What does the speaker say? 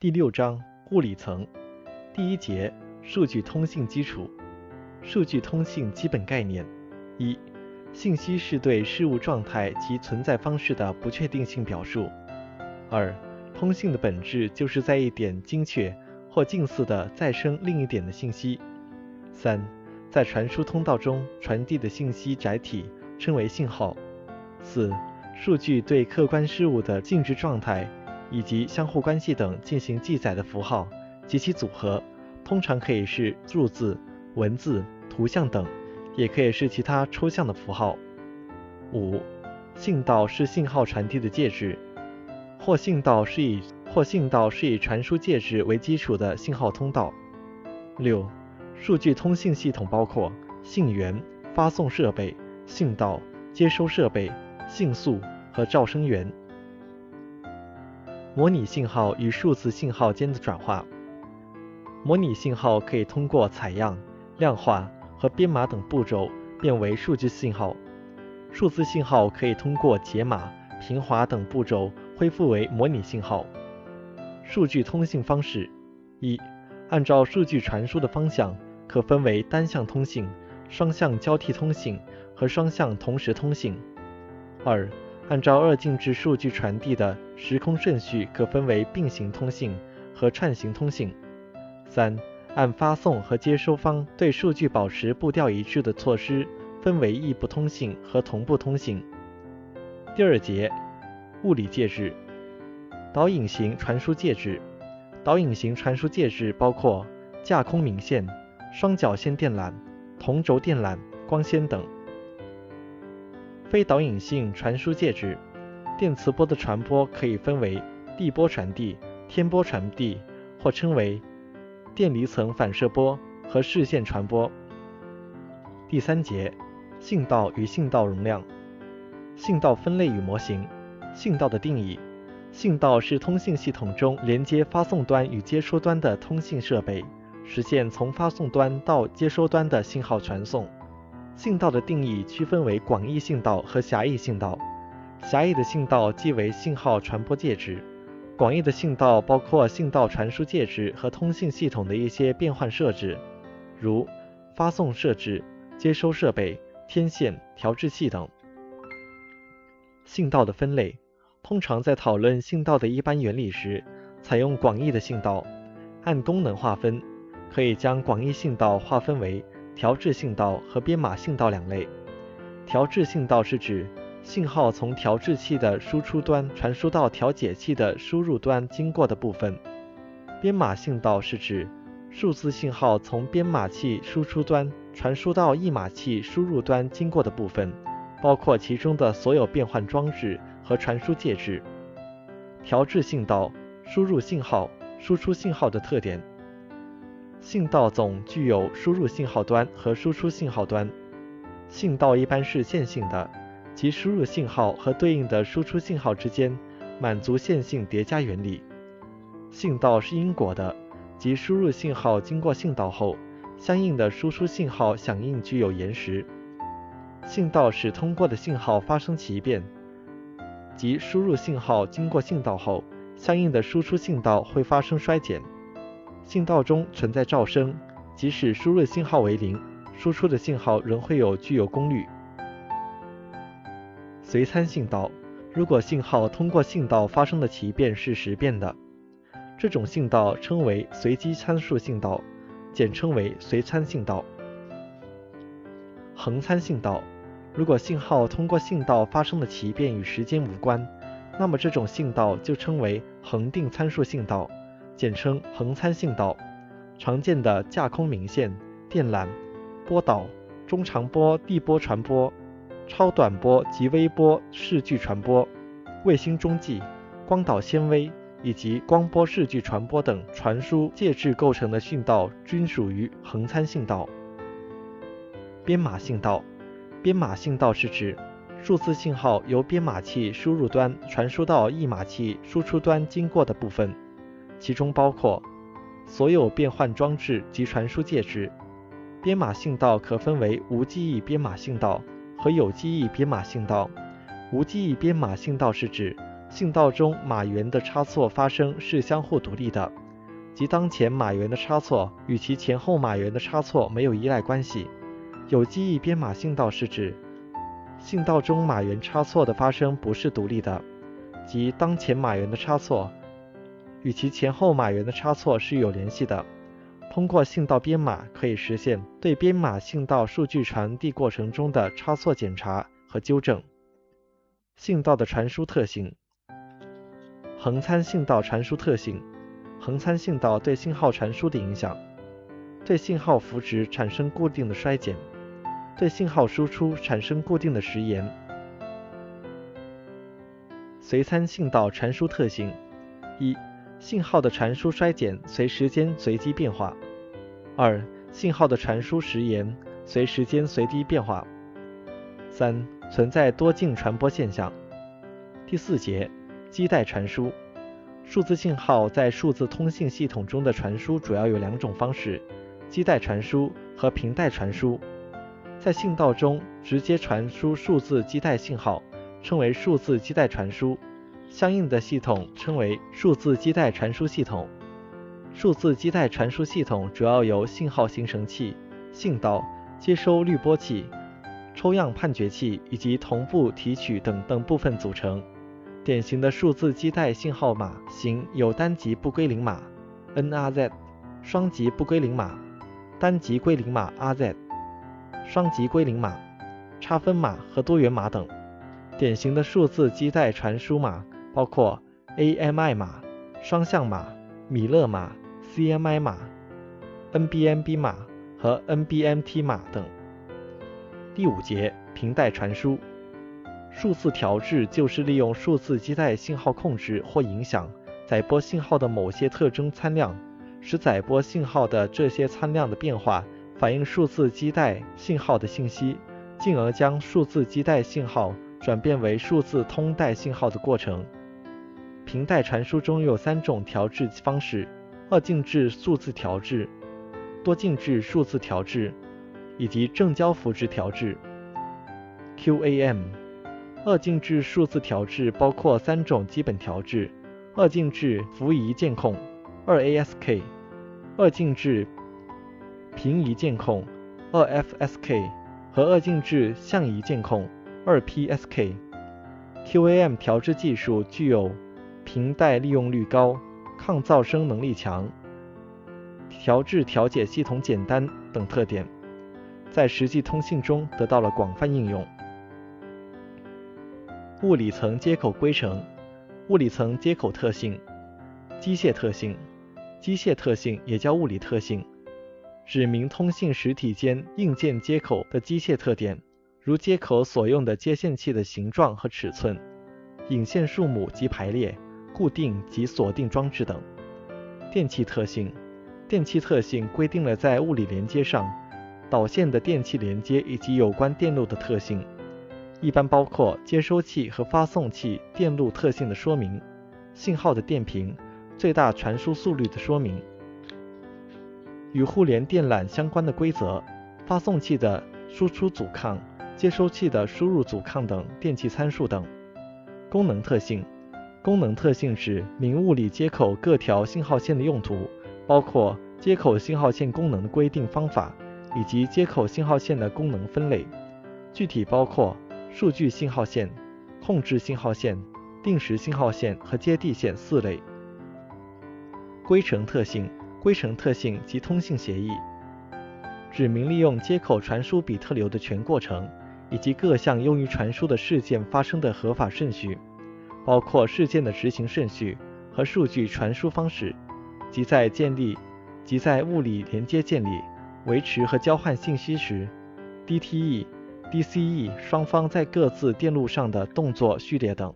第六章物理层第一节数据通信基础。数据通信基本概念：一、信息是对事物状态及存在方式的不确定性表述。二、通信的本质就是在一点精确或近似的再生另一点的信息。三、在传输通道中传递的信息载体称为信号。四、数据对客观事物的静止状态以及相互关系等进行记载的符号及其组合，通常可以是数字、文字、图像等，也可以是其他抽象的符号。五、信道是信号传递的介质，或信道是以或信道是以传输介质为基础的信号通道。六、数据通信系统包括信源、发送设备、信道、接收设备、信速和噪声源。模拟信号与数字信号间的转化。模拟信号可以通过采样、量化和编码等步骤变为数据信号。数字信号可以通过解码、平滑等步骤恢复为模拟信号。数据通信方式：一、按照数据传输的方向，可分为单向通信、双向交替通信和双向同时通信。二、按照二进制数据传递的时空顺序，可分为并行通信和串行通信。三、按发送和接收方对数据保持步调一致的措施，分为异步通信和同步通信。第二节，物理介质，导引型传输介质。导引型传输介质包括架空明线、双绞线电缆、同轴电缆、光纤等。非导引性传输介质，电磁波的传播可以分为地波传递、天波传递，或称为电离层反射波和视线传播。第三节，信道与信道容量。信道分类与模型。信道的定义：信道是通信系统中连接发送端与接收端的通信设备，实现从发送端到接收端的信号传送。信道的定义区分为广义信道和狭义信道。狭义的信道即为信号传播介质，广义的信道包括信道传输介质和通信系统的一些变换设置，如发送设置、接收设备、天线、调制器等。信道的分类，通常在讨论信道的一般原理时，采用广义的信道。按功能划分，可以将广义信道划分为。调制信道和编码信道两类。调制信道是指信号从调制器的输出端传输到调节器的输入端经过的部分。编码信道是指数字信号从编码器输出端传输到译码器输入端经过的部分，包括其中的所有变换装置和传输介质。调制信道输入信号、输出信号的特点。信道总具有输入信号端和输出信号端。信道一般是线性的，即输入信号和对应的输出信号之间满足线性叠加原理。信道是因果的，即输入信号经过信道后，相应的输出信号响应具有延时。信道使通过的信号发生奇变，即输入信号经过信道后，相应的输出信道会发生衰减。信道中存在噪声，即使输入信号为零，输出的信号仍会有具有功率。随参信道，如果信号通过信道发生的奇变是时变的，这种信道称为随机参数信道，简称为随参信道。恒参信道，如果信号通过信道发生的奇变与时间无关，那么这种信道就称为恒定参数信道。简称恒参信道，常见的架空明线、电缆、波导、中长波地波传播、超短波及微波视距传播、卫星中继、光导纤维以及光波视距传播等传输介质构成的信道均属于恒参信道。编码信道，编码信道是指数字信号由编码器输入端传输到译码器输出端经过的部分。其中包括所有变换装置及传输介质。编码信道可分为无记忆编码信道和有记忆编码信道。无记忆编码信道是指信道中码元的差错发生是相互独立的，即当前码元的差错与其前后码元的差错没有依赖关系。有记忆编码信道是指信道中码元差错的发生不是独立的，即当前码元的差错与其前后码元的差错是有联系的。通过信道编码可以实现对编码信道数据传递过程中的差错检查和纠正。信道的传输特性。横参信道传输特性：横参信道对信号传输的影响，对信号幅值产生固定的衰减，对信号输出产生固定的时延。随参信道传输特性：一、信号的传输衰减随时间随机变化；二、信号的传输时延随时间随机变化；三、存在多径传播现象。第四节。基带传输，数字信号在数字通信系统中的传输主要有两种方式：基带传输和频带传输。在信道中直接传输数字基带信号，称为数字基带传输，相应的系统称为数字基带传输系统。数字基带传输系统主要由信号形成器、信道、接收滤波器、抽样判决器以及同步提取等等部分组成。典型的数字基带信号码型有单极不归零码 （NRZ）、双极不归零码、单极归零码 （RZ）、双极归零码、差分码和多元码等。典型的数字基带传输码包括 AMI 码、双向码、米勒码、CMI 码、NBMB 码和 NBMT 码等。第五节频带传输。数字调制就是利用数字基带信号控制或影响载波信号的某些特征参量，使载波信号的这些参量的变化反映数字基带信号的信息，进而将数字基带信号转变为数字通带信号的过程。频带传输中有三种调制方式：二进制数字调制、多进制数字调制以及正交幅值调制 （QAM）。二进制数字调制包括三种基本调制：二进制幅移键控二 ASK）、二进制平移键控二 FSK 和二进制相移键控二 PSK。QAM 调制技术具有频带利用率高、抗噪声能力强、调制调节系统简单等特点，在实际通信中得到了广泛应用。物理层接口规程、物理层接口特性、机械特性、机械特性也叫物理特性，指明通信实体间硬件接口的机械特点，如接口所用的接线器的形状和尺寸、引线数目及排列、固定及锁定装置等。电气特性，电气特性规定了在物理连接上导线的电气连接以及有关电路的特性。一般包括接收器和发送器电路特性的说明、信号的电平、最大传输速率的说明、与互联电缆相关的规则、发送器的输出阻抗、接收器的输入阻抗等电气参数等。功能特性，功能特性指明物理接口各条信号线的用途，包括接口信号线功能的规定方法以及接口信号线的功能分类，具体包括。数据信号线、控制信号线、定时信号线和接地线四类。规程特性，规程特性及通信协议，指明利用接口传输比特流的全过程，以及各项用于传输的事件发生的合法顺序，包括事件的执行顺序和数据传输方式，即在建立即在物理连接建立、维持和交换信息时，DTE。DCE 双方在各自电路上的动作序列等。